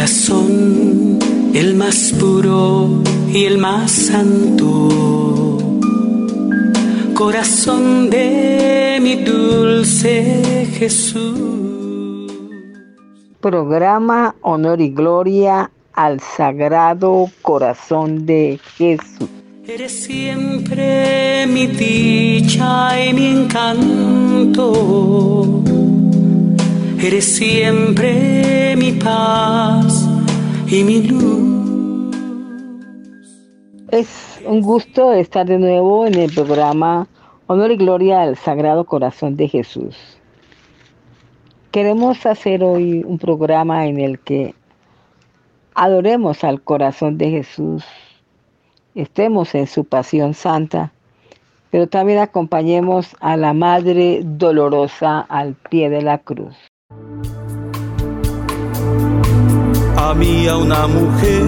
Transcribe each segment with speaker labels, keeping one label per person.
Speaker 1: corazón, el más puro y el más santo. Corazón de mi dulce Jesús.
Speaker 2: Programa Honor y Gloria al Sagrado Corazón de Jesús.
Speaker 1: Eres siempre mi dicha y mi encanto. Eres siempre mi paz y mi luz.
Speaker 2: Es un gusto estar de nuevo en el programa Honor y Gloria al Sagrado Corazón de Jesús. Queremos hacer hoy un programa en el que adoremos al corazón de Jesús, estemos en su pasión santa, pero también acompañemos a la Madre dolorosa al pie de la cruz.
Speaker 3: A mí a una mujer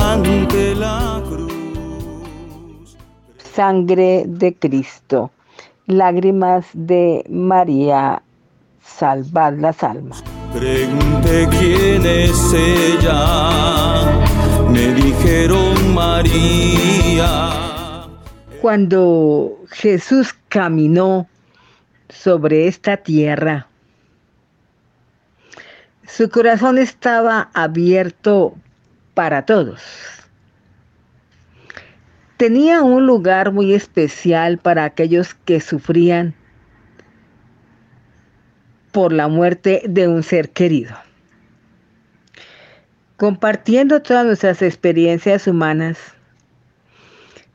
Speaker 3: ante la cruz.
Speaker 2: Sangre de Cristo, lágrimas de María, salvad las almas.
Speaker 3: Pregunté quién es ella, me dijeron María.
Speaker 2: Cuando Jesús caminó sobre esta tierra, su corazón estaba abierto para todos. Tenía un lugar muy especial para aquellos que sufrían por la muerte de un ser querido. Compartiendo todas nuestras experiencias humanas,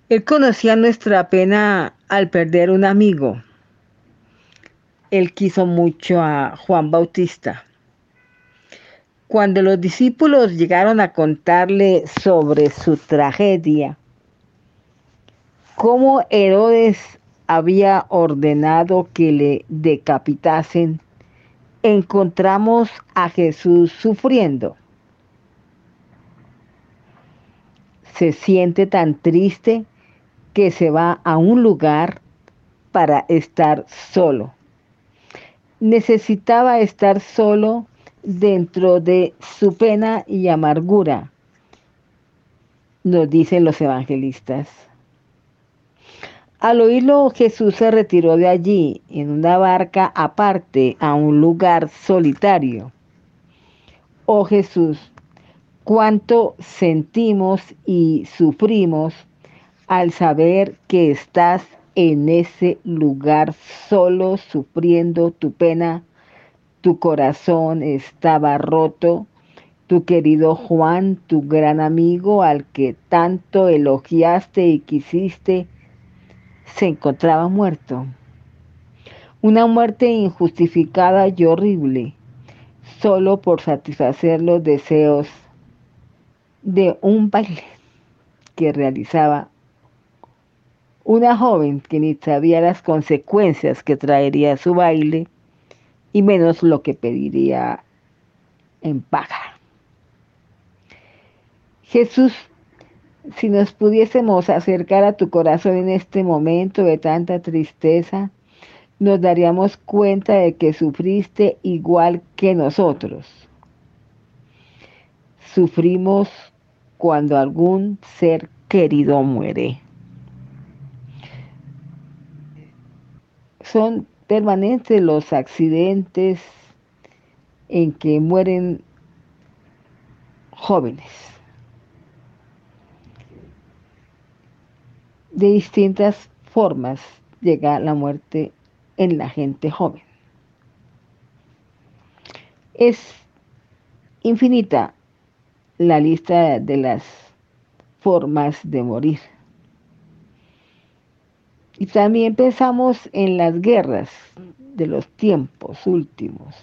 Speaker 2: Él conocía nuestra pena al perder un amigo. Él quiso mucho a Juan Bautista. Cuando los discípulos llegaron a contarle sobre su tragedia, cómo Herodes había ordenado que le decapitasen, encontramos a Jesús sufriendo. Se siente tan triste que se va a un lugar para estar solo. Necesitaba estar solo dentro de su pena y amargura, nos dicen los evangelistas. Al oírlo, Jesús se retiró de allí en una barca aparte a un lugar solitario. Oh Jesús, cuánto sentimos y sufrimos al saber que estás en ese lugar solo sufriendo tu pena tu corazón estaba roto, tu querido Juan, tu gran amigo al que tanto elogiaste y quisiste, se encontraba muerto. Una muerte injustificada y horrible, solo por satisfacer los deseos de un baile que realizaba una joven que ni sabía las consecuencias que traería su baile y menos lo que pediría en paga. Jesús, si nos pudiésemos acercar a tu corazón en este momento de tanta tristeza, nos daríamos cuenta de que sufriste igual que nosotros. Sufrimos cuando algún ser querido muere. Son permanentes los accidentes en que mueren jóvenes de distintas formas llega la muerte en la gente joven. Es infinita la lista de las formas de morir. Y también pensamos en las guerras de los tiempos últimos.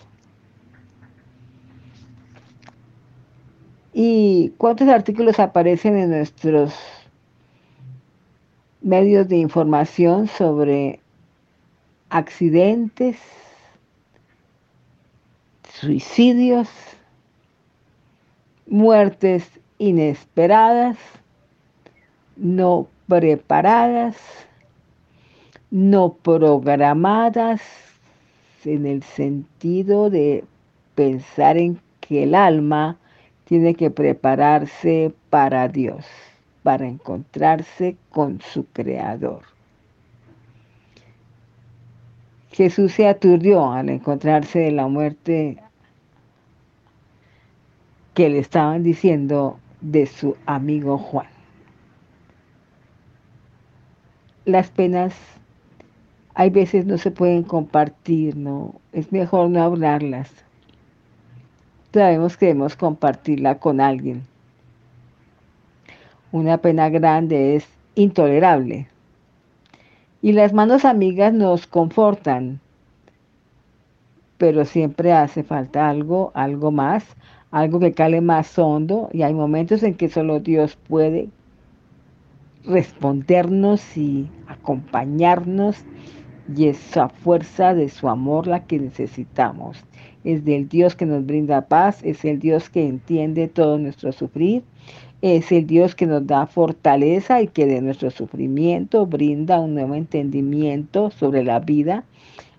Speaker 2: ¿Y cuántos artículos aparecen en nuestros medios de información sobre accidentes, suicidios, muertes inesperadas, no preparadas? No programadas en el sentido de pensar en que el alma tiene que prepararse para Dios, para encontrarse con su Creador. Jesús se aturdió al encontrarse de la muerte que le estaban diciendo de su amigo Juan. Las penas hay veces no se pueden compartir, ¿no? Es mejor no hablarlas. Sabemos que debemos compartirla con alguien. Una pena grande es intolerable. Y las manos amigas nos confortan, pero siempre hace falta algo, algo más, algo que cale más hondo y hay momentos en que solo Dios puede respondernos y acompañarnos y esa fuerza de su amor la que necesitamos. Es del Dios que nos brinda paz, es el Dios que entiende todo nuestro sufrir, es el Dios que nos da fortaleza y que de nuestro sufrimiento brinda un nuevo entendimiento sobre la vida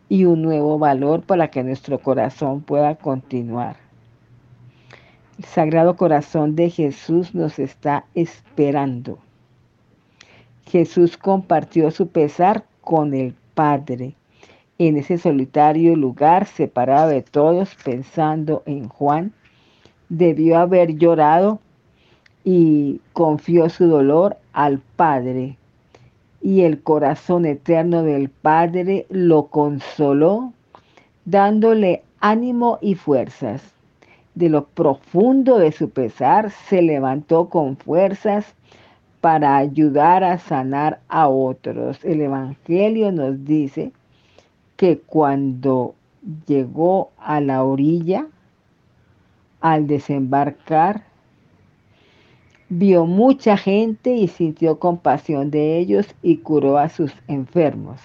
Speaker 2: y un nuevo valor para que nuestro corazón pueda continuar. El Sagrado Corazón de Jesús nos está esperando. Jesús compartió su pesar con el Padre. En ese solitario lugar, separado de todos, pensando en Juan, debió haber llorado y confió su dolor al Padre. Y el corazón eterno del Padre lo consoló, dándole ánimo y fuerzas. De lo profundo de su pesar, se levantó con fuerzas para ayudar a sanar a otros. El Evangelio nos dice que cuando llegó a la orilla, al desembarcar, vio mucha gente y sintió compasión de ellos y curó a sus enfermos.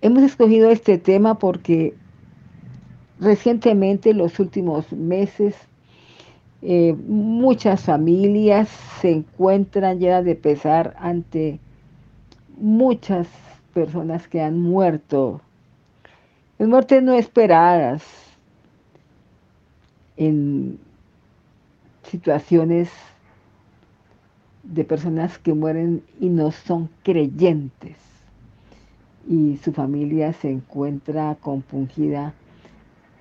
Speaker 2: Hemos escogido este tema porque recientemente, los últimos meses, eh, muchas familias se encuentran llenas de pesar ante muchas personas que han muerto, en muertes no esperadas, en situaciones de personas que mueren y no son creyentes. Y su familia se encuentra compungida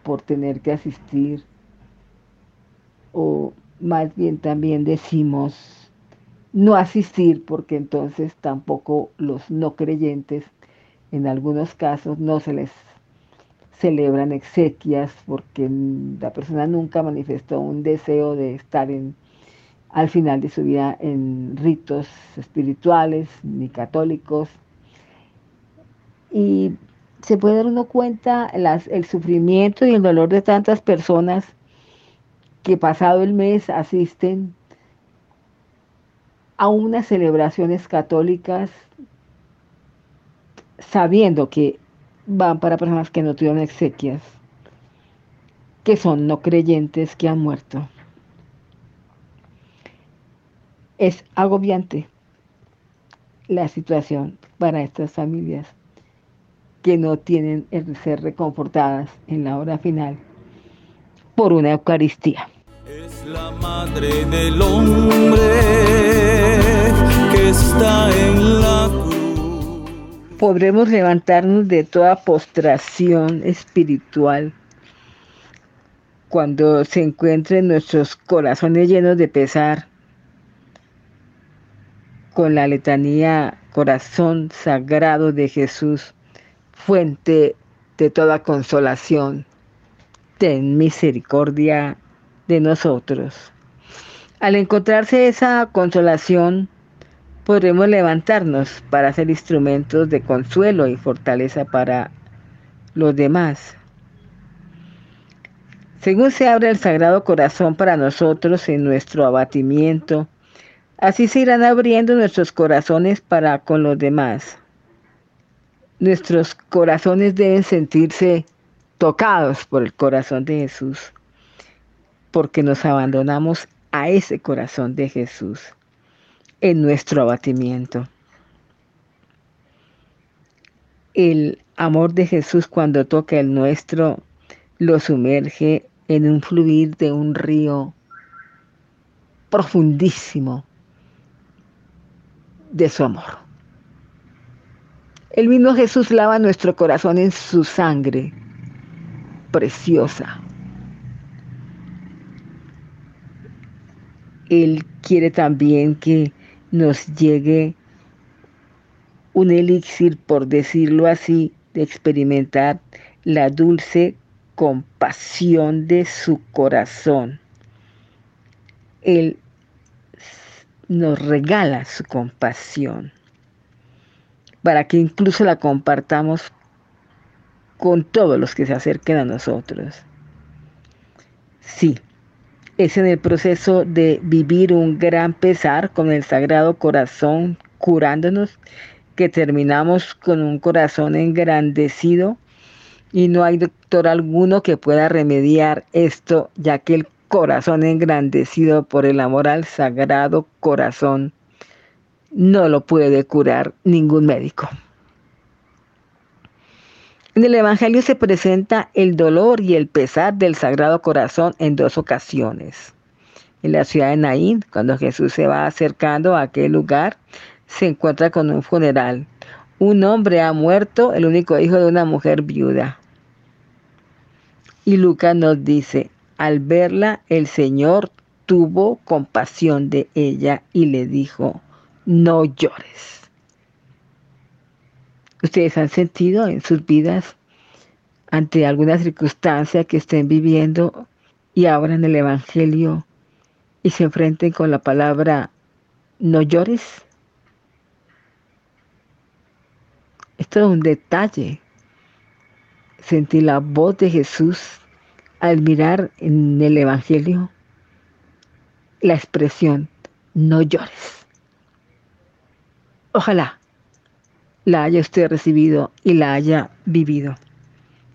Speaker 2: por tener que asistir o más bien también decimos no asistir porque entonces tampoco los no creyentes en algunos casos no se les celebran exequias porque la persona nunca manifestó un deseo de estar en, al final de su vida en ritos espirituales ni católicos. Y se puede dar uno cuenta el sufrimiento y el dolor de tantas personas que pasado el mes asisten a unas celebraciones católicas sabiendo que van para personas que no tuvieron exequias, que son no creyentes que han muerto. Es agobiante la situación para estas familias que no tienen el ser reconfortadas en la hora final por una Eucaristía.
Speaker 3: Es la madre del hombre que está en la cruz.
Speaker 2: Podremos levantarnos de toda postración espiritual cuando se encuentren nuestros corazones llenos de pesar con la letanía Corazón Sagrado de Jesús, fuente de toda consolación. Ten misericordia de nosotros. Al encontrarse esa consolación, podremos levantarnos para ser instrumentos de consuelo y fortaleza para los demás. Según se abre el Sagrado Corazón para nosotros en nuestro abatimiento, así se irán abriendo nuestros corazones para con los demás. Nuestros corazones deben sentirse tocados por el corazón de Jesús porque nos abandonamos a ese corazón de Jesús en nuestro abatimiento. El amor de Jesús cuando toca el nuestro lo sumerge en un fluir de un río profundísimo de su amor. El mismo Jesús lava nuestro corazón en su sangre preciosa. Él quiere también que nos llegue un elixir, por decirlo así, de experimentar la dulce compasión de su corazón. Él nos regala su compasión para que incluso la compartamos con todos los que se acerquen a nosotros. Sí, es en el proceso de vivir un gran pesar con el Sagrado Corazón curándonos que terminamos con un corazón engrandecido y no hay doctor alguno que pueda remediar esto, ya que el corazón engrandecido por el amor al Sagrado Corazón no lo puede curar ningún médico. En el Evangelio se presenta el dolor y el pesar del Sagrado Corazón en dos ocasiones. En la ciudad de Naín, cuando Jesús se va acercando a aquel lugar, se encuentra con un funeral. Un hombre ha muerto, el único hijo de una mujer viuda. Y Lucas nos dice, al verla, el Señor tuvo compasión de ella y le dijo, no llores. Ustedes han sentido en sus vidas ante alguna circunstancia que estén viviendo y abran el Evangelio y se enfrenten con la palabra no llores. Esto es un detalle. Sentí la voz de Jesús al mirar en el Evangelio la expresión no llores. Ojalá la haya usted recibido y la haya vivido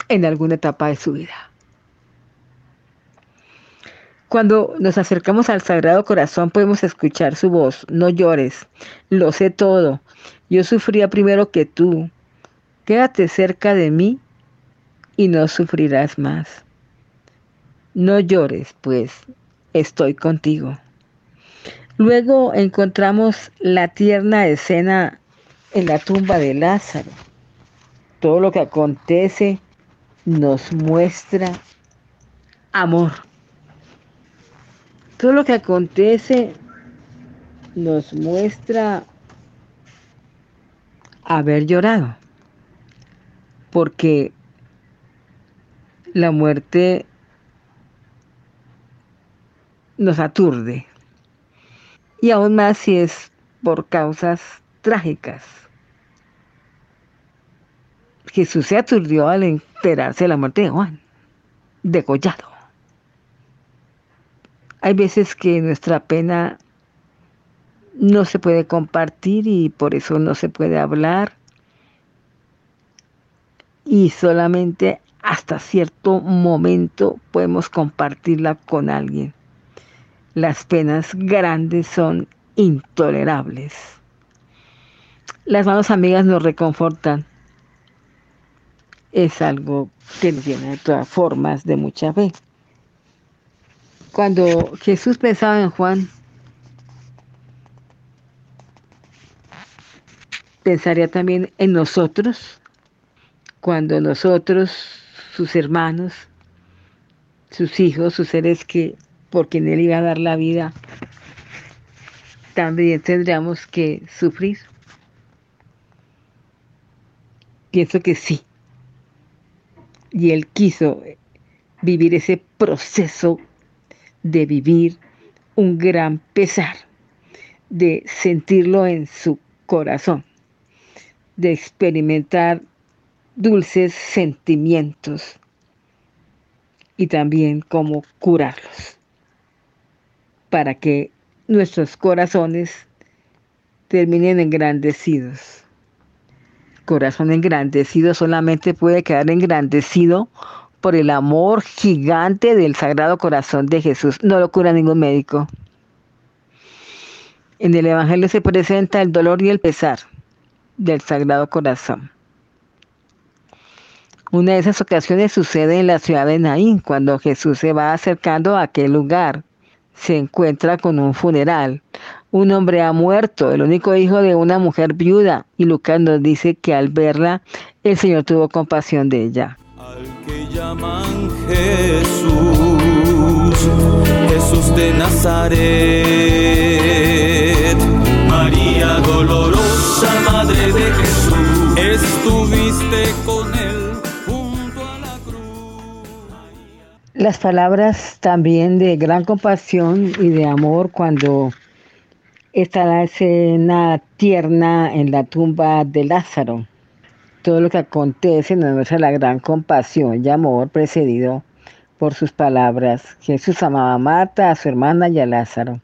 Speaker 2: en alguna etapa de su vida. Cuando nos acercamos al Sagrado Corazón podemos escuchar su voz, no llores, lo sé todo, yo sufría primero que tú, quédate cerca de mí y no sufrirás más. No llores, pues estoy contigo. Luego encontramos la tierna escena en la tumba de Lázaro. Todo lo que acontece nos muestra amor. Todo lo que acontece nos muestra haber llorado, porque la muerte nos aturde, y aún más si es por causas trágicas. Jesús se aturdió al enterarse de la muerte de Juan, degollado. Hay veces que nuestra pena no se puede compartir y por eso no se puede hablar y solamente hasta cierto momento podemos compartirla con alguien las penas grandes son intolerables. Las manos amigas nos reconfortan. Es algo que nos llena de todas formas de mucha fe. Cuando Jesús pensaba en Juan, pensaría también en nosotros, cuando nosotros, sus hermanos, sus hijos, sus seres que por quien Él iba a dar la vida, también tendríamos que sufrir. Pienso que sí. Y Él quiso vivir ese proceso de vivir un gran pesar, de sentirlo en su corazón, de experimentar dulces sentimientos y también cómo curarlos para que nuestros corazones terminen engrandecidos. Corazón engrandecido solamente puede quedar engrandecido por el amor gigante del Sagrado Corazón de Jesús. No lo cura ningún médico. En el Evangelio se presenta el dolor y el pesar del Sagrado Corazón. Una de esas ocasiones sucede en la ciudad de Naín, cuando Jesús se va acercando a aquel lugar. Se encuentra con un funeral. Un hombre ha muerto, el único hijo de una mujer viuda, y Lucas nos dice que al verla, el Señor tuvo compasión de ella.
Speaker 3: Al que llaman Jesús, Jesús de Nazaret, María dolorosa, Madre de Jesús, estuviste con él junto a la cruz.
Speaker 2: Las palabras también de gran compasión y de amor cuando está la escena tierna en la tumba de Lázaro. Todo lo que acontece nos muestra la gran compasión y amor precedido por sus palabras. Jesús amaba a Marta, a su hermana y a Lázaro.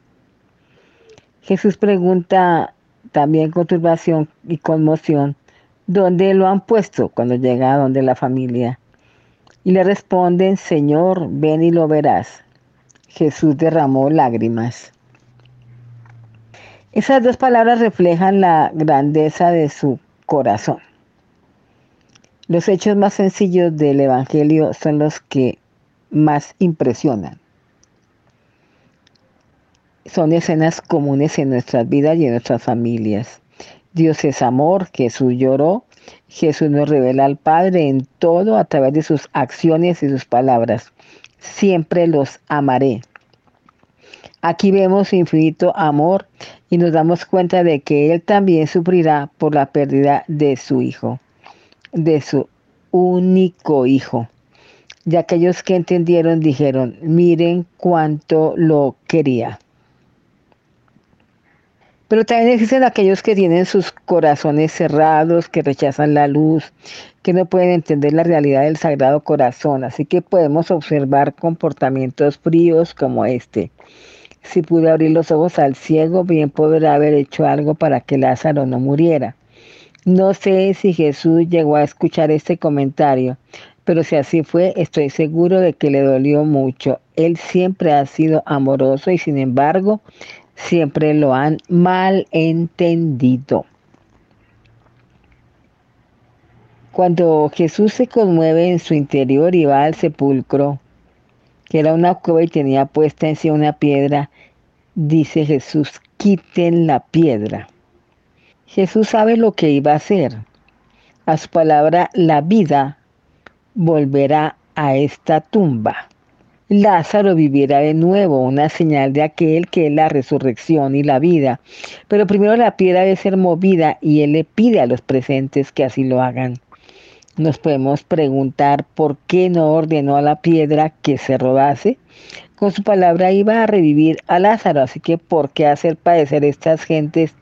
Speaker 2: Jesús pregunta también con turbación y conmoción, ¿dónde lo han puesto cuando llega a donde la familia? Y le responden, Señor, ven y lo verás. Jesús derramó lágrimas. Esas dos palabras reflejan la grandeza de su corazón. Los hechos más sencillos del Evangelio son los que más impresionan. Son escenas comunes en nuestras vidas y en nuestras familias. Dios es amor, Jesús lloró, Jesús nos revela al Padre en todo a través de sus acciones y sus palabras. Siempre los amaré. Aquí vemos infinito amor y nos damos cuenta de que Él también sufrirá por la pérdida de su Hijo, de su único Hijo. Y aquellos que entendieron dijeron, miren cuánto lo quería. Pero también existen aquellos que tienen sus corazones cerrados, que rechazan la luz, que no pueden entender la realidad del Sagrado Corazón. Así que podemos observar comportamientos fríos como este. Si pude abrir los ojos al ciego, bien podrá haber hecho algo para que Lázaro no muriera. No sé si Jesús llegó a escuchar este comentario, pero si así fue, estoy seguro de que le dolió mucho. Él siempre ha sido amoroso y sin embargo, siempre lo han mal entendido. Cuando Jesús se conmueve en su interior y va al sepulcro, que era una cueva y tenía puesta encima una piedra, dice Jesús, quiten la piedra. Jesús sabe lo que iba a hacer. A su palabra, la vida volverá a esta tumba. Lázaro vivirá de nuevo, una señal de aquel que es la resurrección y la vida. Pero primero la piedra debe ser movida y él le pide a los presentes que así lo hagan. Nos podemos preguntar por qué no ordenó a la piedra que se rodase. Con su palabra iba a revivir a Lázaro, así que ¿por qué hacer padecer estas gentes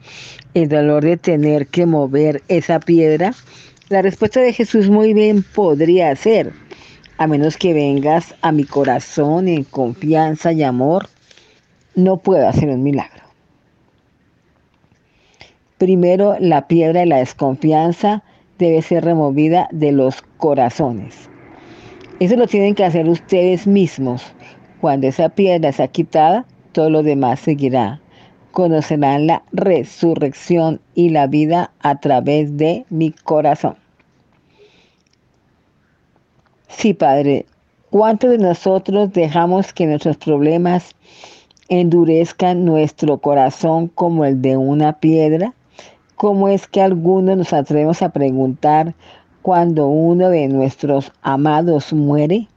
Speaker 2: el dolor de tener que mover esa piedra? La respuesta de Jesús muy bien podría ser, a menos que vengas a mi corazón en confianza y amor, no puedo hacer un milagro. Primero, la piedra de la desconfianza debe ser removida de los corazones. Eso lo tienen que hacer ustedes mismos. Cuando esa piedra sea quitada, todo lo demás seguirá. Conocerán la resurrección y la vida a través de mi corazón. Sí, Padre, ¿cuántos de nosotros dejamos que nuestros problemas endurezcan nuestro corazón como el de una piedra? ¿Cómo es que algunos nos atrevemos a preguntar cuando uno de nuestros amados muere?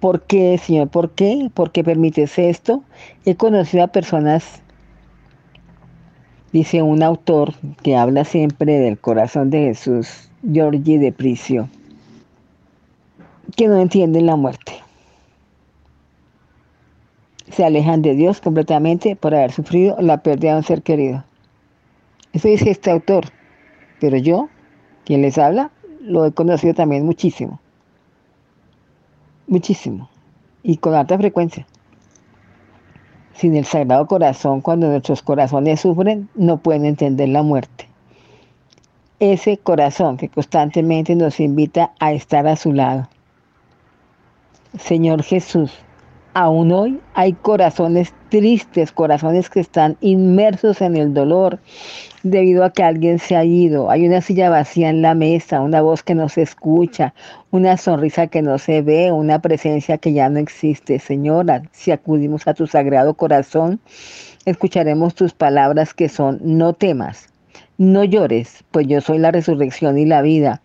Speaker 2: ¿Por qué, Señor? ¿Por qué? ¿Por qué permites esto? He conocido a personas, dice un autor que habla siempre del corazón de Jesús, Giorgi de Pricio, que no entienden la muerte. Se alejan de Dios completamente por haber sufrido la pérdida de un ser querido. Eso dice este autor. Pero yo, quien les habla, lo he conocido también muchísimo. Muchísimo. Y con alta frecuencia. Sin el Sagrado Corazón, cuando nuestros corazones sufren, no pueden entender la muerte. Ese corazón que constantemente nos invita a estar a su lado. Señor Jesús, Aún hoy hay corazones tristes, corazones que están inmersos en el dolor debido a que alguien se ha ido. Hay una silla vacía en la mesa, una voz que no se escucha, una sonrisa que no se ve, una presencia que ya no existe. Señora, si acudimos a tu sagrado corazón, escucharemos tus palabras que son no temas. No llores, pues yo soy la resurrección y la vida.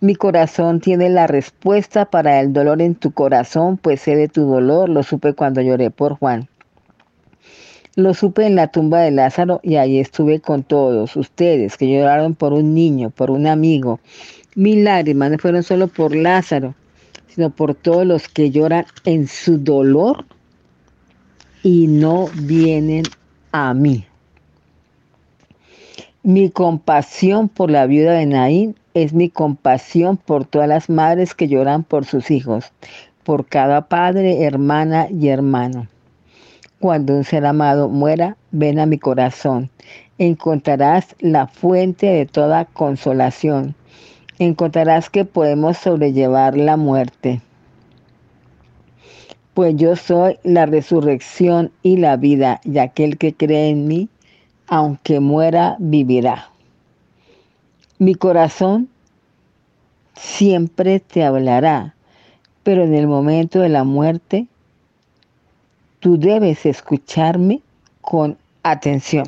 Speaker 2: Mi corazón tiene la respuesta para el dolor en tu corazón, pues sé de tu dolor, lo supe cuando lloré por Juan. Lo supe en la tumba de Lázaro y ahí estuve con todos ustedes que lloraron por un niño, por un amigo. Mis lágrimas no fueron solo por Lázaro, sino por todos los que lloran en su dolor y no vienen a mí. Mi compasión por la viuda de Naín es mi compasión por todas las madres que lloran por sus hijos, por cada padre, hermana y hermano. Cuando un ser amado muera, ven a mi corazón. Encontrarás la fuente de toda consolación. Encontrarás que podemos sobrellevar la muerte. Pues yo soy la resurrección y la vida, y aquel que cree en mí, aunque muera, vivirá. Mi corazón siempre te hablará, pero en el momento de la muerte, tú debes escucharme con atención.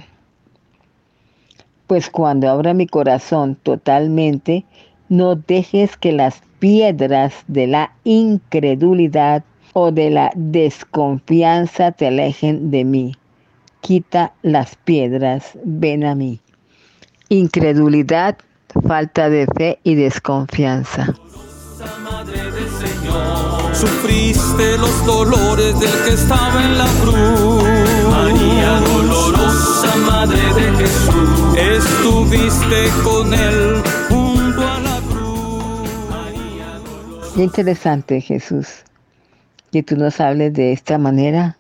Speaker 2: Pues cuando abra mi corazón totalmente, no dejes que las piedras de la incredulidad o de la desconfianza te alejen de mí quita las piedras, ven a mí. Incredulidad, falta de fe y desconfianza.
Speaker 3: Sufriste los dolores del que estaba en la cruz. María dolorosa, Madre de Jesús, estuviste con él junto a la cruz.
Speaker 2: Qué interesante, Jesús, que tú nos hables de esta manera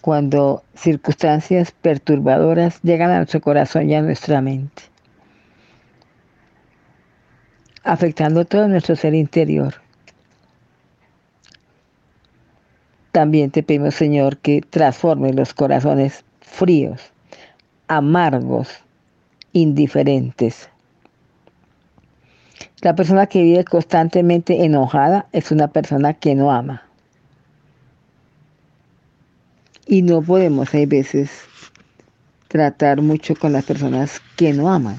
Speaker 2: cuando circunstancias perturbadoras llegan a nuestro corazón y a nuestra mente, afectando todo nuestro ser interior. También te pedimos, Señor, que transforme los corazones fríos, amargos, indiferentes. La persona que vive constantemente enojada es una persona que no ama. Y no podemos, hay veces, tratar mucho con las personas que no aman.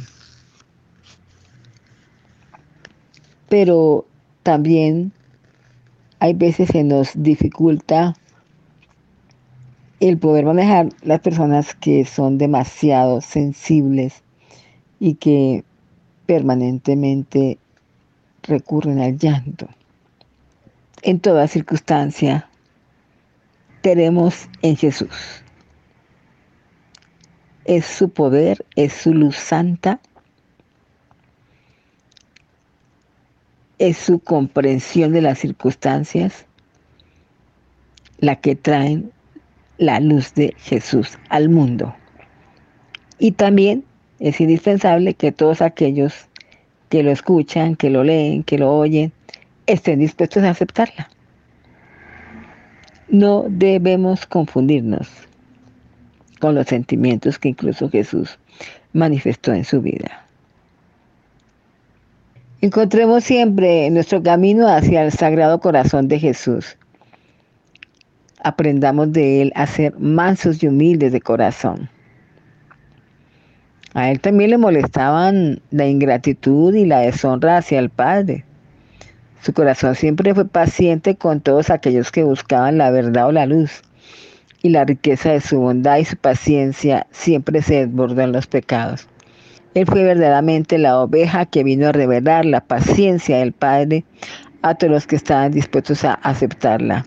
Speaker 2: Pero también hay veces que nos dificulta el poder manejar las personas que son demasiado sensibles y que permanentemente recurren al llanto. En toda circunstancia, tenemos en Jesús. Es su poder, es su luz santa, es su comprensión de las circunstancias la que traen la luz de Jesús al mundo. Y también es indispensable que todos aquellos que lo escuchan, que lo leen, que lo oyen, estén dispuestos a aceptarla. No debemos confundirnos con los sentimientos que incluso Jesús manifestó en su vida. Encontremos siempre nuestro camino hacia el Sagrado Corazón de Jesús. Aprendamos de Él a ser mansos y humildes de corazón. A Él también le molestaban la ingratitud y la deshonra hacia el Padre. Su corazón siempre fue paciente con todos aquellos que buscaban la verdad o la luz. Y la riqueza de su bondad y su paciencia siempre se desbordó en los pecados. Él fue verdaderamente la oveja que vino a revelar la paciencia del Padre a todos los que estaban dispuestos a aceptarla.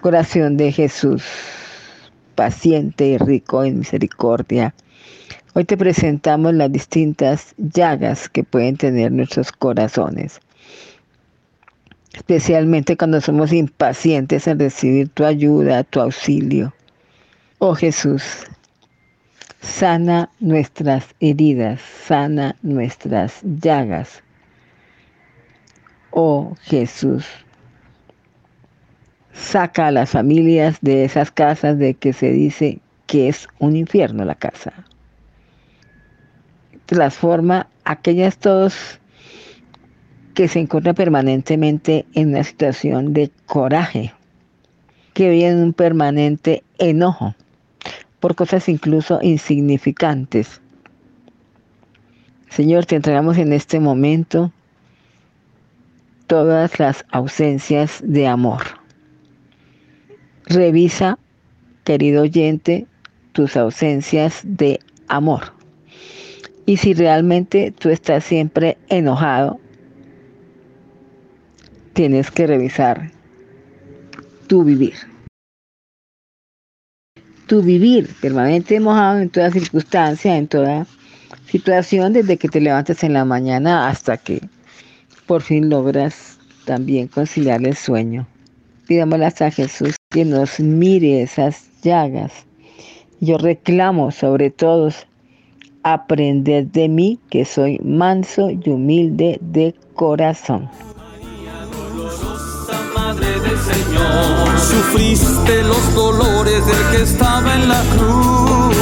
Speaker 2: Corazón de Jesús, paciente y rico en misericordia. Hoy te presentamos las distintas llagas que pueden tener nuestros corazones especialmente cuando somos impacientes en recibir tu ayuda, tu auxilio. Oh Jesús, sana nuestras heridas, sana nuestras llagas. Oh Jesús, saca a las familias de esas casas de que se dice que es un infierno la casa. Transforma aquellas todos que se encuentran permanentemente en una situación de coraje, que viven un permanente enojo por cosas incluso insignificantes. Señor, te entregamos en este momento todas las ausencias de amor. Revisa, querido oyente, tus ausencias de amor. Y si realmente tú estás siempre enojado, tienes que revisar tu vivir. Tu vivir permanente mojado en toda circunstancia, en toda situación, desde que te levantas en la mañana hasta que por fin logras también conciliar el sueño. Pidámosle a Jesús que nos mire esas llagas. Yo reclamo sobre todos aprender de mí que soy manso y humilde de corazón.
Speaker 3: Sufriste los dolores del que estaba en la cruz.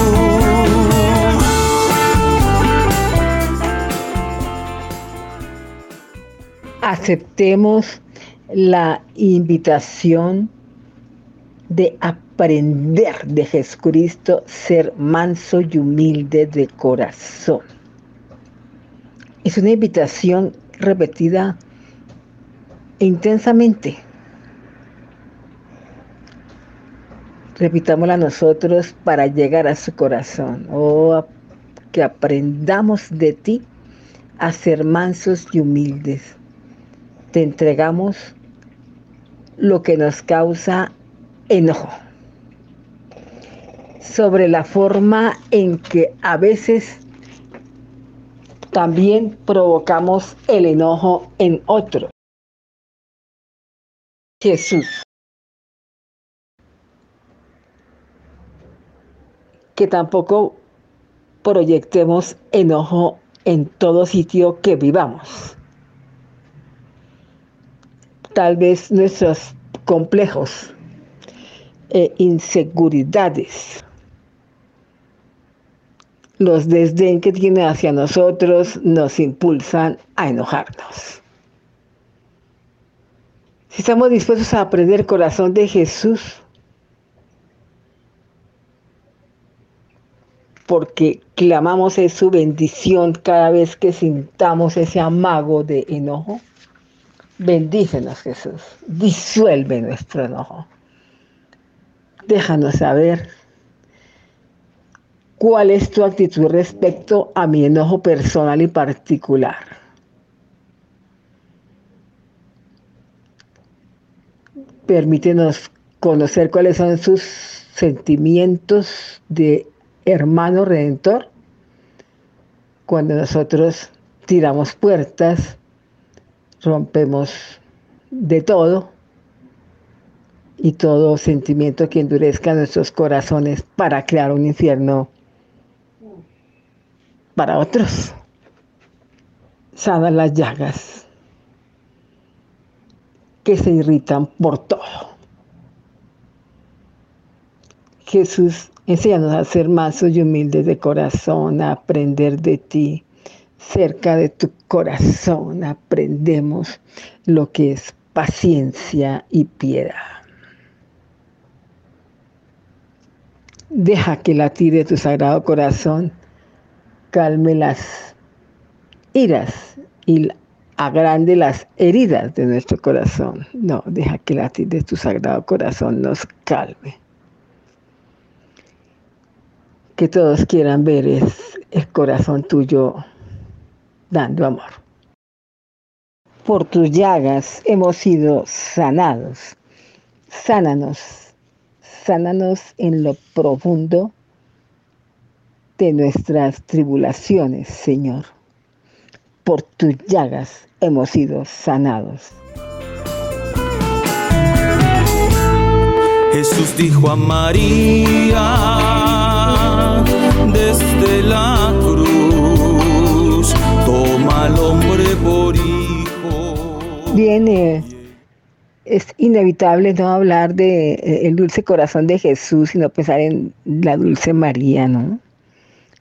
Speaker 2: Aceptemos la invitación de aprender de Jesucristo ser manso y humilde de corazón. Es una invitación repetida intensamente. Repitámosla nosotros para llegar a su corazón. Oh, que aprendamos de ti a ser mansos y humildes. Te entregamos lo que nos causa enojo. Sobre la forma en que a veces también provocamos el enojo en otro. Jesús. Que tampoco proyectemos enojo en todo sitio que vivamos. Tal vez nuestros complejos e inseguridades, los desdén que tiene hacia nosotros nos impulsan a enojarnos. Si estamos dispuestos a aprender el corazón de Jesús, porque clamamos en su bendición cada vez que sintamos ese amago de enojo, bendícenos Jesús, disuelve nuestro enojo. Déjanos saber cuál es tu actitud respecto a mi enojo personal y particular. Permítenos conocer cuáles son sus sentimientos de hermano redentor cuando nosotros tiramos puertas, rompemos de todo y todo sentimiento que endurezca nuestros corazones para crear un infierno para otros. Sana las llagas que se irritan por todo. Jesús, enséñanos a ser mansos y humildes de corazón, a aprender de ti. Cerca de tu corazón aprendemos lo que es paciencia y piedad. Deja que la de tu sagrado corazón calme las iras y agrande las heridas de nuestro corazón. No, deja que la de tu sagrado corazón nos calme. Que todos quieran ver es el corazón tuyo dando amor. Por tus llagas hemos sido sanados. Sánanos, sánanos en lo profundo de nuestras tribulaciones, Señor. Por tus llagas hemos sido sanados.
Speaker 3: Jesús dijo a María desde la cruz, toma al hombre por hijo.
Speaker 2: Viene es inevitable no hablar de eh, el dulce corazón de Jesús, sino pensar en la dulce María, ¿no?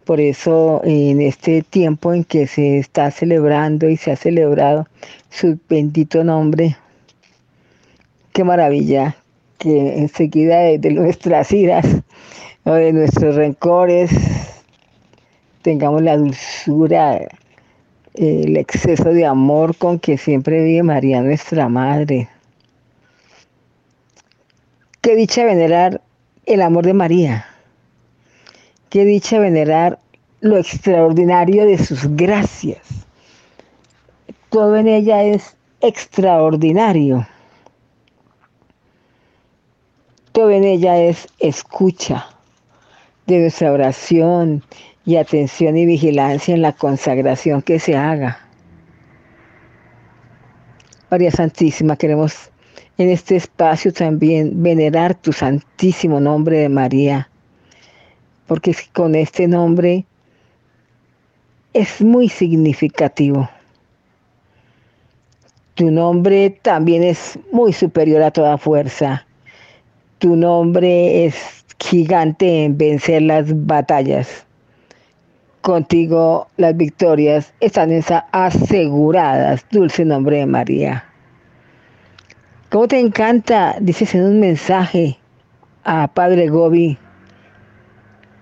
Speaker 2: Por eso en este tiempo en que se está celebrando y se ha celebrado su bendito nombre, qué maravilla que enseguida de, de nuestras iras o de nuestros rencores tengamos la dulzura, el exceso de amor con que siempre vive María nuestra Madre. Qué dicha venerar el amor de María. Qué dicha venerar lo extraordinario de sus gracias. Todo en ella es extraordinario. Todo en ella es escucha de nuestra oración y atención y vigilancia en la consagración que se haga. María Santísima, queremos en este espacio también venerar tu santísimo nombre de María, porque con este nombre es muy significativo. Tu nombre también es muy superior a toda fuerza. Tu nombre es gigante en vencer las batallas. Contigo las victorias están aseguradas, dulce nombre de María. ¿Cómo te encanta, dices en un mensaje a Padre Gobi,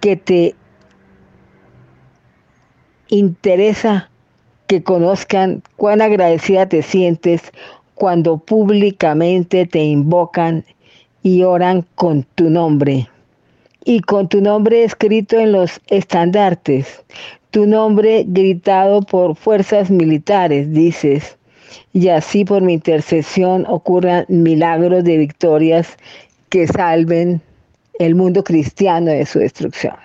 Speaker 2: que te interesa que conozcan cuán agradecida te sientes cuando públicamente te invocan y oran con tu nombre? y con tu nombre escrito en los estandartes, tu nombre gritado por fuerzas militares, dices, y así por mi intercesión ocurran milagros de victorias que salven el mundo cristiano de su destrucción.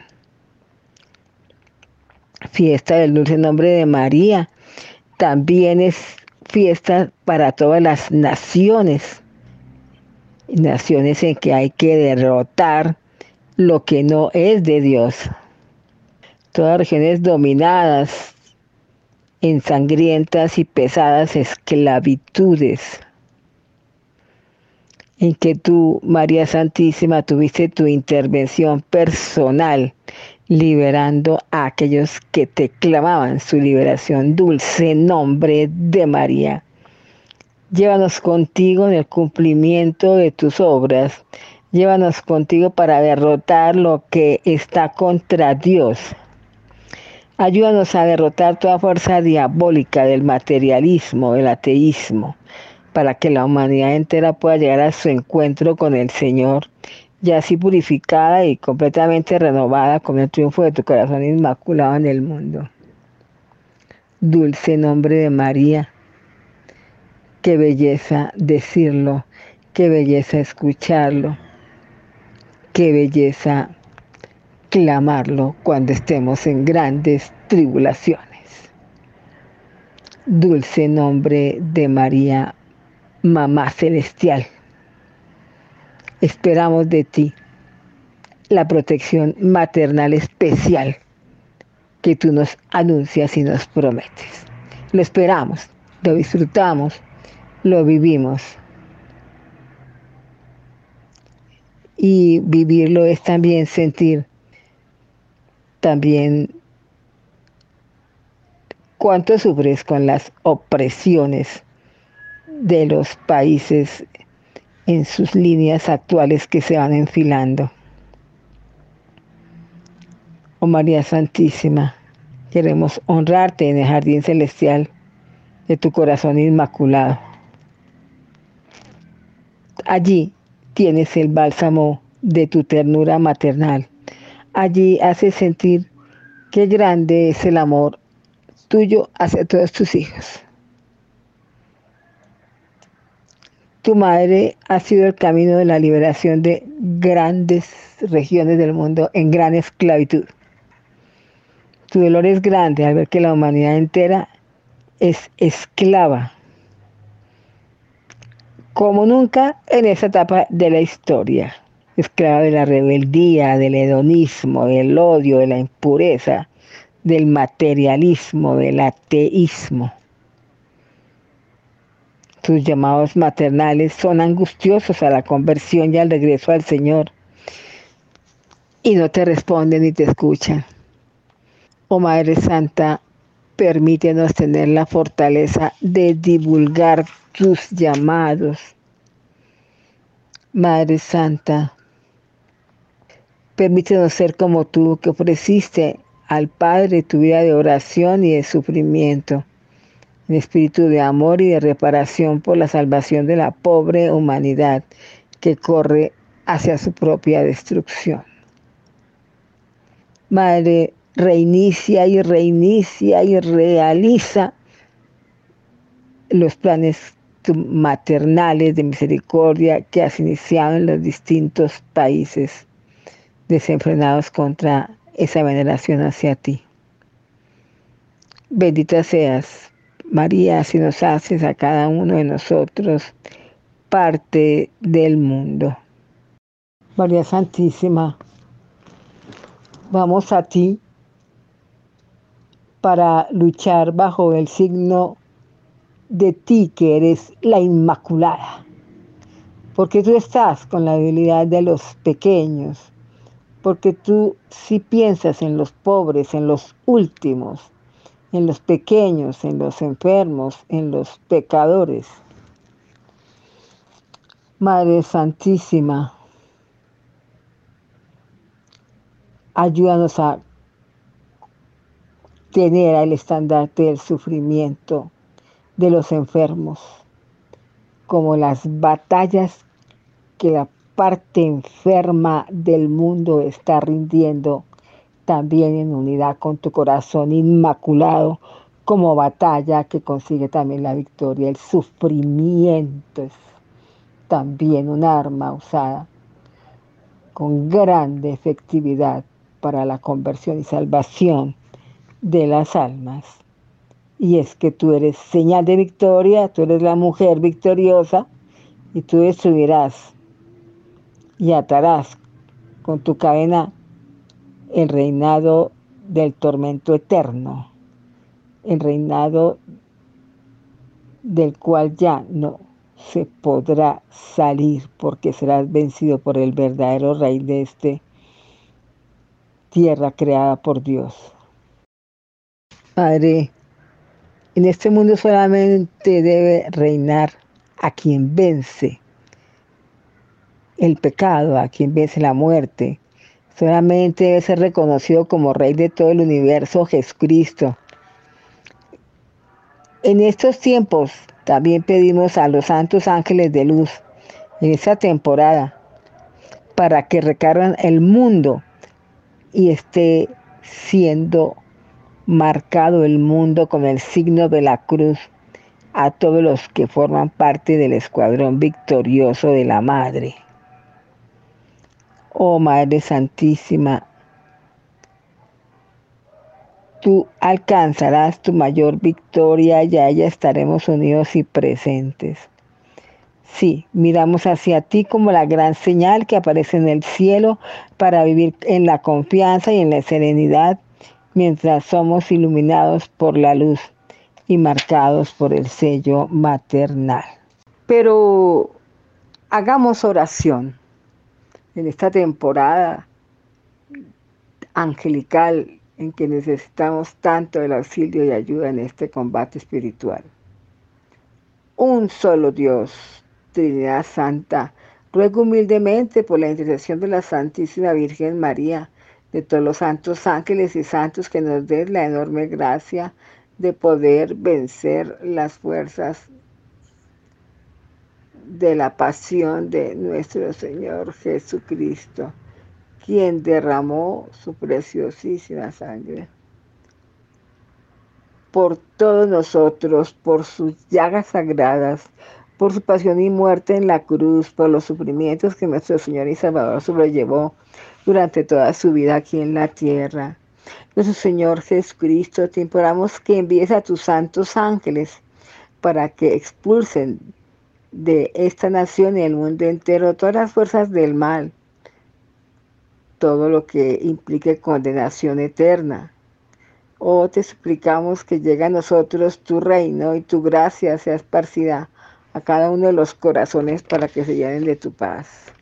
Speaker 2: Fiesta del dulce nombre de María también es fiesta para todas las naciones, naciones en que hay que derrotar lo que no es de Dios. Todas regiones dominadas en sangrientas y pesadas esclavitudes, en que tú, María Santísima, tuviste tu intervención personal, liberando a aquellos que te clamaban su liberación, dulce nombre de María. Llévanos contigo en el cumplimiento de tus obras Llévanos contigo para derrotar lo que está contra Dios. Ayúdanos a derrotar toda fuerza diabólica del materialismo, del ateísmo, para que la humanidad entera pueda llegar a su encuentro con el Señor, ya así purificada y completamente renovada con el triunfo de tu corazón inmaculado en el mundo. Dulce nombre de María, qué belleza decirlo, qué belleza escucharlo Qué belleza clamarlo cuando estemos en grandes tribulaciones. Dulce nombre de María, Mamá Celestial. Esperamos de ti la protección maternal especial que tú nos anuncias y nos prometes. Lo esperamos, lo disfrutamos, lo vivimos y vivirlo es también sentir también cuánto sufres con las opresiones de los países en sus líneas actuales que se van enfilando. Oh María Santísima, queremos honrarte en el jardín celestial de tu corazón inmaculado. Allí tienes el bálsamo de tu ternura maternal. Allí haces sentir qué grande es el amor tuyo hacia todos tus hijos. Tu madre ha sido el camino de la liberación de grandes regiones del mundo en gran esclavitud. Tu dolor es grande al ver que la humanidad entera es esclava como nunca en esa etapa de la historia, esclava de la rebeldía, del hedonismo, del odio, de la impureza, del materialismo, del ateísmo. Tus llamados maternales son angustiosos a la conversión y al regreso al Señor. Y no te responden ni te escuchan. Oh Madre Santa, permítenos tener la fortaleza de divulgar tus llamados. Madre Santa, permítenos ser como tú que ofreciste al Padre tu vida de oración y de sufrimiento, en espíritu de amor y de reparación por la salvación de la pobre humanidad que corre hacia su propia destrucción. Madre, reinicia y reinicia y realiza los planes maternales de misericordia que has iniciado en los distintos países desenfrenados contra esa veneración hacia ti. Bendita seas, María, si nos haces a cada uno de nosotros parte del mundo. María Santísima, vamos a ti para luchar bajo el signo de ti que eres la Inmaculada, porque tú estás con la debilidad de los pequeños, porque tú sí piensas en los pobres, en los últimos, en los pequeños, en los enfermos, en los pecadores. Madre Santísima, ayúdanos a tener el estandarte del sufrimiento de los enfermos, como las batallas que la parte enferma del mundo está rindiendo también en unidad con tu corazón inmaculado como batalla que consigue también la victoria. El sufrimiento es también un arma usada con grande efectividad para la conversión y salvación de las almas. Y es que tú eres señal de victoria, tú eres la mujer victoriosa y tú destruirás y atarás con tu cadena el reinado del tormento eterno, el reinado del cual ya no se podrá salir porque serás vencido por el verdadero rey de esta tierra creada por Dios. Padre, en este mundo solamente debe reinar a quien vence el pecado, a quien vence la muerte. Solamente debe ser reconocido como Rey de todo el universo Jesucristo. En estos tiempos también pedimos a los santos ángeles de luz en esta temporada para que recargan el mundo y esté siendo marcado el mundo con el signo de la cruz a todos los que forman parte del escuadrón victorioso de la Madre. Oh Madre Santísima, tú alcanzarás tu mayor victoria y a estaremos unidos y presentes. Sí, miramos hacia ti como la gran señal que aparece en el cielo para vivir en la confianza y en la serenidad mientras somos iluminados por la luz y marcados por el sello maternal. Pero hagamos oración en esta temporada angelical en que necesitamos tanto el auxilio y ayuda en este combate espiritual. Un solo Dios, Trinidad Santa, ruego humildemente por la intercesión de la Santísima Virgen María, de todos los santos ángeles y santos que nos den la enorme gracia de poder vencer las fuerzas de la pasión de nuestro Señor Jesucristo, quien derramó su preciosísima sangre por todos nosotros, por sus llagas sagradas, por su pasión y muerte en la cruz, por los sufrimientos que nuestro Señor y Salvador sobrellevó durante toda su vida aquí en la tierra. Nuestro Señor Jesucristo, te imploramos que envíes a tus santos ángeles para que expulsen de esta nación y el mundo entero todas las fuerzas del mal, todo lo que implique condenación eterna. Oh, te suplicamos que llegue a nosotros tu reino y tu gracia sea esparcida a cada uno de los corazones para que se llenen de tu paz.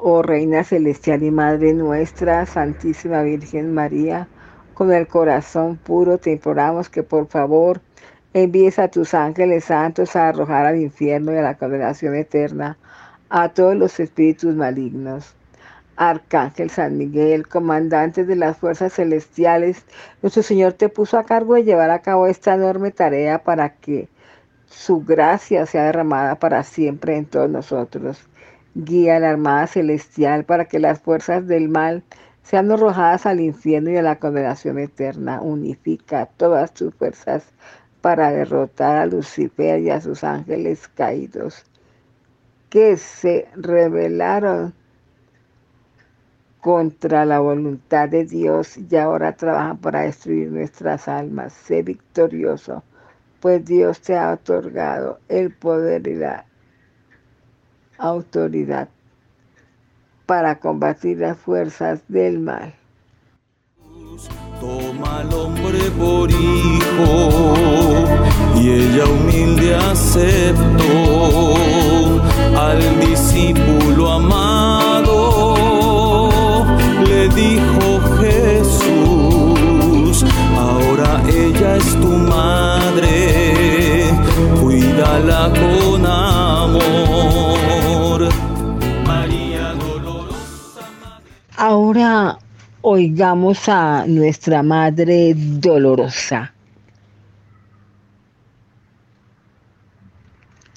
Speaker 2: Oh Reina Celestial y Madre nuestra, Santísima Virgen María, con el corazón puro te imploramos que por favor envíes a tus ángeles santos a arrojar al infierno y a la condenación eterna a todos los espíritus malignos. Arcángel San Miguel, comandante de las fuerzas celestiales, nuestro Señor te puso a cargo de llevar a cabo esta enorme tarea para que su gracia sea derramada para siempre en todos nosotros. Guía a la Armada Celestial para que las fuerzas del mal sean arrojadas al infierno y a la condenación eterna. Unifica todas tus fuerzas para derrotar a Lucifer y a sus ángeles caídos que se rebelaron contra la voluntad de Dios y ahora trabajan para destruir nuestras almas. Sé victorioso, pues Dios te ha otorgado el poder y la autoridad para combatir las fuerzas del mal.
Speaker 3: Toma al hombre por hijo y ella humilde aceptó al discípulo amado. Le dijo Jesús,
Speaker 2: oigamos a nuestra Madre Dolorosa.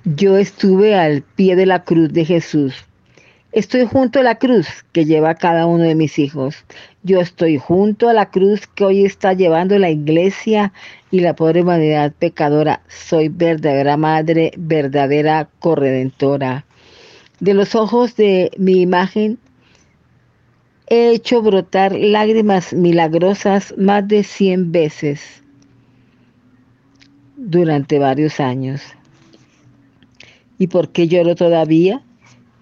Speaker 2: Yo estuve al pie de la cruz de Jesús. Estoy junto a la cruz que lleva cada uno de mis hijos. Yo estoy junto a la cruz que hoy está llevando la iglesia y la pobre humanidad pecadora. Soy verdadera madre, verdadera corredentora. De los ojos de mi imagen he hecho brotar lágrimas milagrosas más de cien veces durante varios años. ¿Y por qué lloro todavía?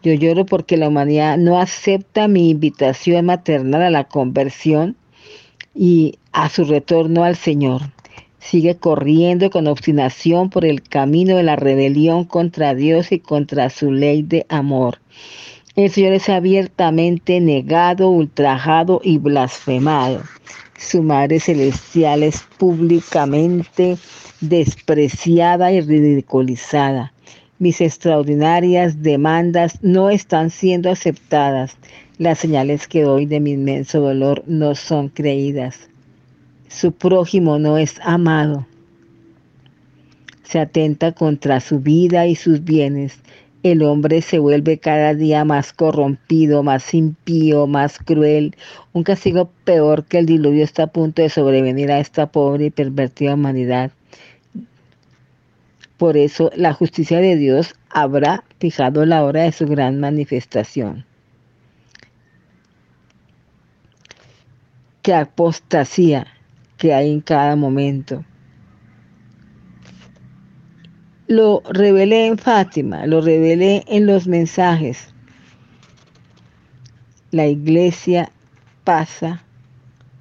Speaker 2: Yo lloro porque la humanidad no acepta mi invitación maternal a la conversión y a su retorno al Señor. Sigue corriendo con obstinación por el camino de la rebelión contra Dios y contra su ley de amor. El Señor es abiertamente negado, ultrajado y blasfemado. Su Madre Celestial es públicamente despreciada y ridiculizada. Mis extraordinarias demandas no están siendo aceptadas. Las señales que doy de mi inmenso dolor no son creídas. Su prójimo no es amado. Se atenta contra su vida y sus bienes. El hombre se vuelve cada día más corrompido, más impío, más cruel. Un castigo peor que el diluvio está a punto de sobrevenir a esta pobre y pervertida humanidad. Por eso la justicia de Dios habrá fijado la hora de su gran manifestación. Qué apostasía que hay en cada momento. Lo revelé en Fátima, lo revelé en los mensajes. La iglesia pasa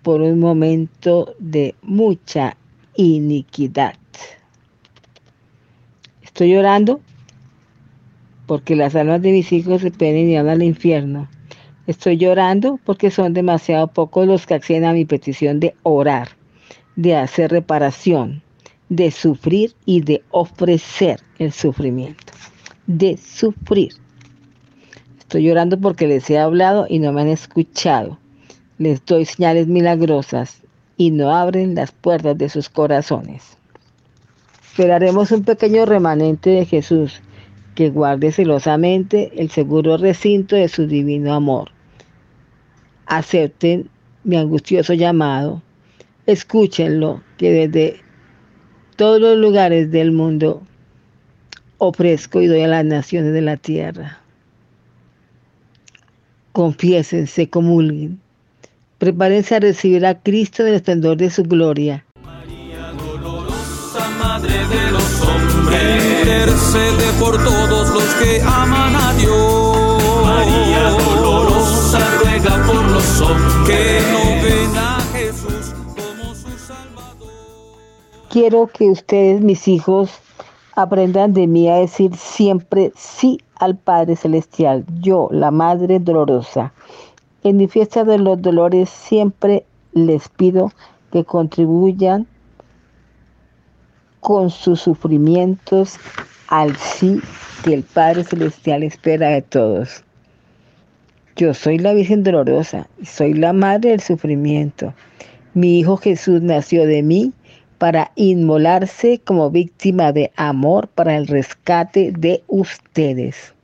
Speaker 2: por un momento de mucha iniquidad. Estoy llorando porque las almas de mis hijos se penen y van al infierno. Estoy llorando porque son demasiado pocos los que acceden a mi petición de orar, de hacer reparación, de sufrir y de ofrecer el sufrimiento. De sufrir. Estoy llorando porque les he hablado y no me han escuchado. Les doy señales milagrosas y no abren las puertas de sus corazones. Esperaremos un pequeño remanente de Jesús que guarde celosamente el seguro recinto de su divino amor. Acepten mi angustioso llamado, escúchenlo, que desde todos los lugares del mundo ofrezco y doy a las naciones de la tierra. Confiésense, comulguen, prepárense a recibir a Cristo en el esplendor de su gloria
Speaker 3: madre de los hombres, intercede por todos los que aman a Dios. María dolorosa ruega por los hombres que no
Speaker 2: Quiero que ustedes, mis hijos, Aprendan de mí a decir siempre sí al Padre Celestial, yo, la Madre Dolorosa. En mi fiesta de los dolores siempre les pido que contribuyan con sus sufrimientos al sí que el Padre Celestial espera de todos. Yo soy la Virgen Dolorosa, soy la Madre del Sufrimiento. Mi Hijo Jesús nació de mí para inmolarse como víctima de amor para el rescate de ustedes.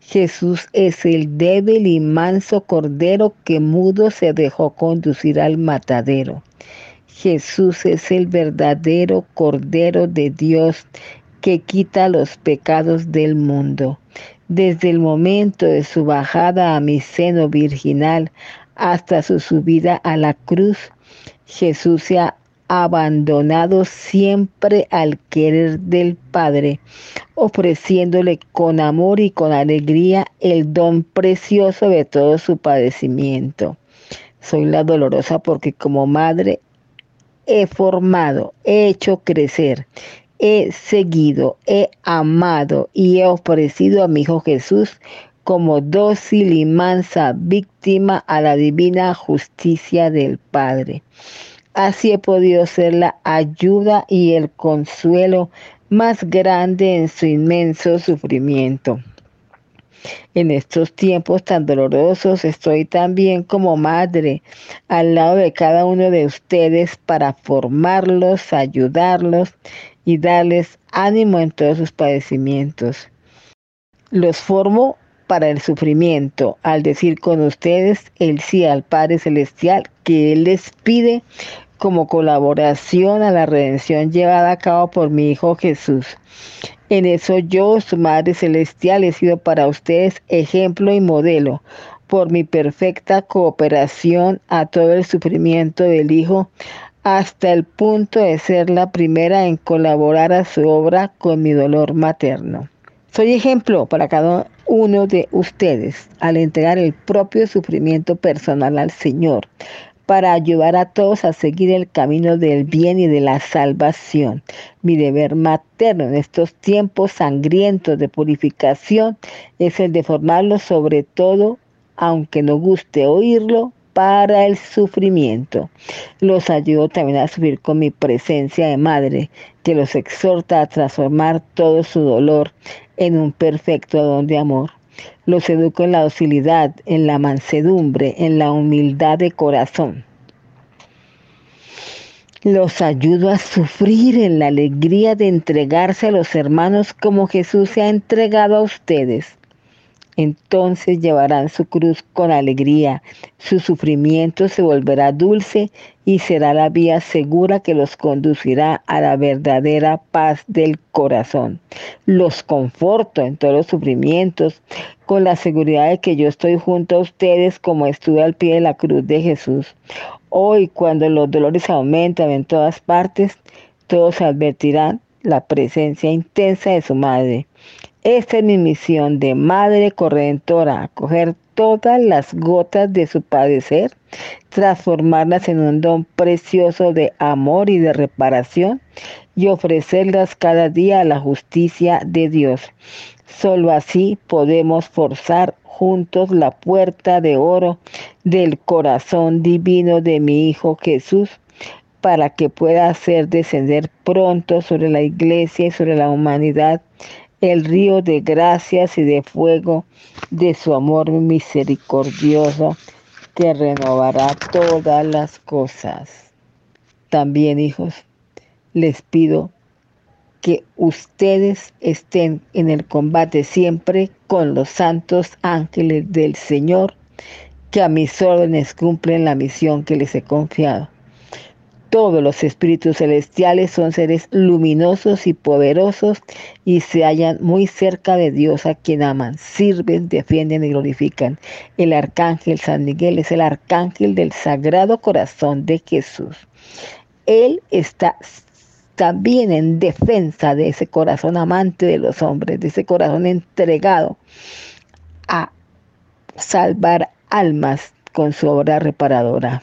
Speaker 2: Jesús es el débil y manso cordero que mudo se dejó conducir al matadero. Jesús es el verdadero cordero de Dios que quita los pecados del mundo. Desde el momento de su bajada a mi seno virginal hasta su subida a la cruz, Jesús se ha abandonado siempre al querer del Padre, ofreciéndole con amor y con alegría el don precioso de todo su padecimiento. Soy la dolorosa porque como madre he formado, he hecho crecer, he seguido, he amado y he ofrecido a mi Hijo Jesús como dócil y mansa víctima a la divina justicia del Padre. Así he podido ser la ayuda y el consuelo más grande en su inmenso sufrimiento. En estos tiempos tan dolorosos estoy también como madre al lado de cada uno de ustedes para formarlos, ayudarlos y darles ánimo en todos sus padecimientos. Los formo para el sufrimiento al decir con ustedes el sí al Padre Celestial que Él les pide como colaboración a la redención llevada a cabo por mi Hijo Jesús. En eso yo, su Madre Celestial, he sido para ustedes ejemplo y modelo por mi perfecta cooperación a todo el sufrimiento del Hijo hasta el punto de ser la primera en colaborar a su obra con mi dolor materno. Soy ejemplo para cada uno de ustedes al entregar el propio sufrimiento personal al Señor para ayudar a todos a seguir el camino del bien y de la salvación. Mi deber materno en estos tiempos sangrientos de purificación es el de formarlos sobre todo, aunque no guste oírlo, para el sufrimiento. Los ayudo también a subir con mi presencia de madre, que los exhorta a transformar todo su dolor en un perfecto don de amor. Los educo en la docilidad, en la mansedumbre, en la humildad de corazón. Los ayudo a sufrir en la alegría de entregarse a los hermanos como Jesús se ha entregado a ustedes. Entonces llevarán su cruz con alegría, su sufrimiento se volverá dulce y será la vía segura que los conducirá a la verdadera paz del corazón. Los conforto en todos los sufrimientos con la seguridad de que yo estoy junto a ustedes como estuve al pie de la cruz de Jesús. Hoy, cuando los dolores aumentan en todas partes, todos advertirán la presencia intensa de su madre. Esta es mi misión de madre corredentora, acoger todas las gotas de su padecer, transformarlas en un don precioso de amor y de reparación y ofrecerlas cada día a la justicia de Dios. Solo así podemos forzar juntos la puerta de oro del corazón divino de mi Hijo Jesús para que pueda hacer descender pronto sobre la iglesia y sobre la humanidad el río de gracias y de fuego de su amor misericordioso que renovará todas las cosas. También, hijos, les pido que ustedes estén en el combate siempre con los santos ángeles del Señor, que a mis órdenes cumplen la misión que les he confiado. Todos los espíritus celestiales son seres luminosos y poderosos y se hallan muy cerca de Dios a quien aman, sirven, defienden y glorifican. El arcángel San Miguel es el arcángel del Sagrado Corazón de Jesús. Él está también en defensa de ese corazón amante de los hombres, de ese corazón entregado a salvar almas con su obra reparadora.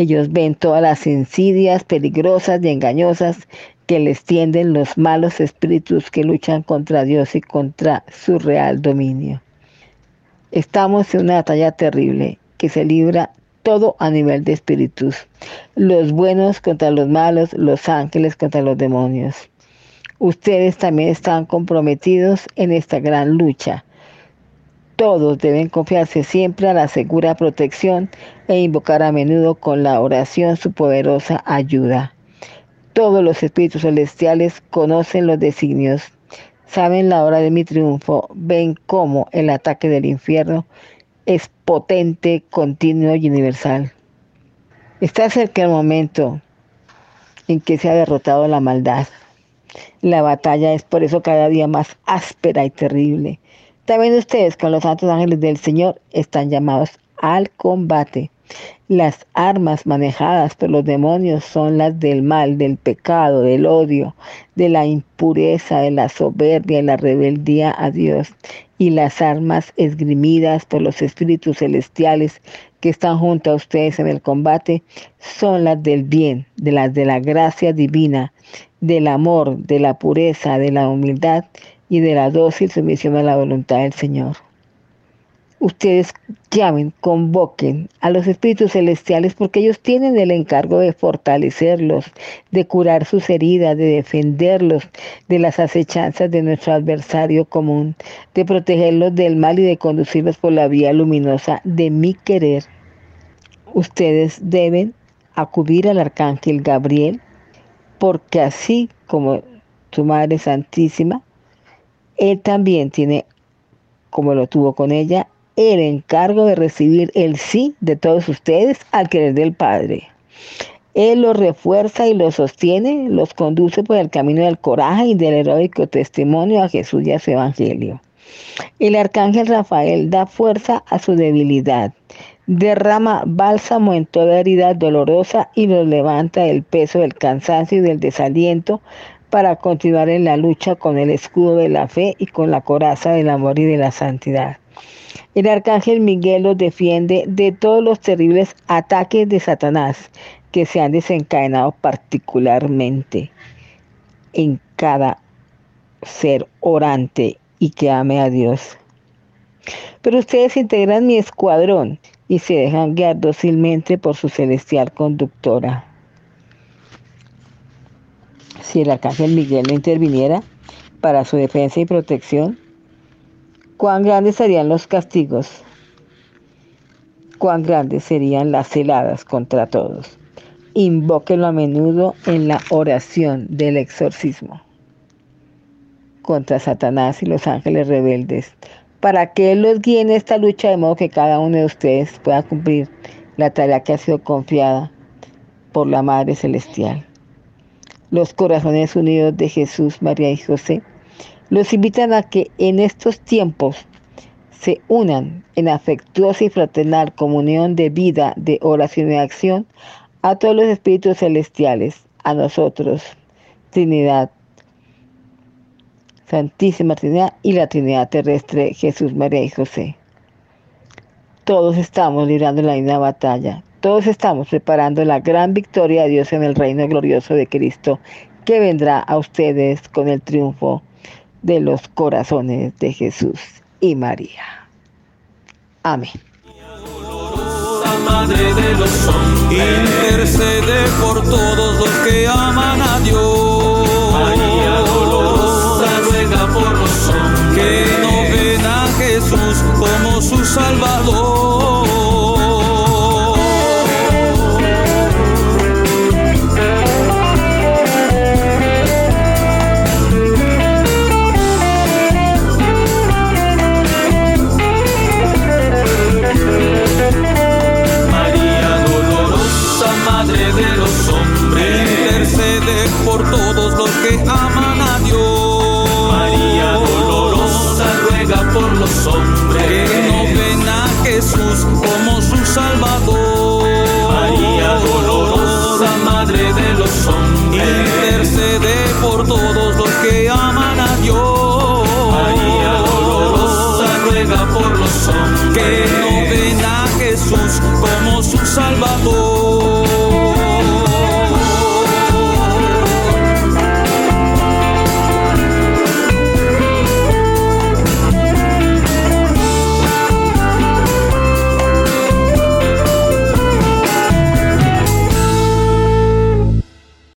Speaker 2: Ellos ven todas las insidias peligrosas y engañosas que les tienden los malos espíritus que luchan contra Dios y contra su real dominio. Estamos en una batalla terrible que se libra todo a nivel de espíritus. Los buenos contra los malos, los ángeles contra los demonios. Ustedes también están comprometidos en esta gran lucha. Todos deben confiarse siempre a la segura protección e invocar a menudo con la oración su poderosa ayuda. Todos los espíritus celestiales conocen los designios, saben la hora de mi triunfo, ven cómo el ataque del infierno es potente, continuo y universal. Está cerca el momento en que se ha derrotado la maldad. La batalla es por eso cada día más áspera y terrible. También ustedes con los santos ángeles del Señor están llamados al combate. Las armas manejadas por los demonios son las del mal, del pecado, del odio, de la impureza, de la soberbia, de la rebeldía a Dios. Y las armas esgrimidas por los espíritus celestiales que están junto a ustedes en el combate son las del bien, de las de la gracia divina, del amor, de la pureza, de la humildad y de la dócil sumisión a la voluntad del Señor ustedes llamen, convoquen a los espíritus celestiales porque ellos tienen el encargo de fortalecerlos, de curar sus heridas, de defenderlos de las acechanzas de nuestro adversario común, de protegerlos del mal y de conducirlos por la vía luminosa de mi querer. Ustedes deben acudir al arcángel Gabriel porque así como su Madre Santísima, él también tiene, como lo tuvo con ella, el encargo de recibir el sí de todos ustedes al querer del Padre. Él los refuerza y los sostiene, los conduce por el camino del coraje y del heroico testimonio a Jesús y a su Evangelio. El arcángel Rafael da fuerza a su debilidad, derrama bálsamo en toda herida dolorosa y los levanta del peso del cansancio y del desaliento para continuar en la lucha con el escudo de la fe y con la coraza del amor y de la santidad. El arcángel Miguel los defiende de todos los terribles ataques de Satanás que se han desencadenado particularmente en cada ser orante y que ame a Dios. Pero ustedes integran mi escuadrón y se dejan guiar dócilmente por su celestial conductora. Si el arcángel Miguel no interviniera para su defensa y protección, cuán grandes serían los castigos, cuán grandes serían las heladas contra todos. Invóquenlo a menudo en la oración del exorcismo contra Satanás y los ángeles rebeldes, para que Él los guíe en esta lucha de modo que cada uno de ustedes pueda cumplir la tarea que ha sido confiada por la Madre Celestial. Los corazones unidos de Jesús, María y José los invitan a que en estos tiempos se unan en afectuosa y fraternal comunión de vida, de oración y acción a todos los espíritus celestiales, a nosotros, Trinidad, Santísima Trinidad y la Trinidad terrestre, Jesús, María y José. Todos estamos librando la misma batalla, todos estamos preparando la gran victoria de Dios en el reino glorioso de Cristo, que vendrá a ustedes con el triunfo de los corazones de Jesús y María. Amén.
Speaker 3: Madre de los hombres, intercede por todos los que aman a Dios. María dolorosa ruega por los hombres que no ven a Jesús como su Salvador. que aman a Dios. María dolorosa ruega por los hombres que no ven a Jesús como su Salvador. María dolorosa, madre de los hombres, intercede por todos los que aman a Dios. María dolorosa ruega por los hombres que no ven a Jesús como su Salvador.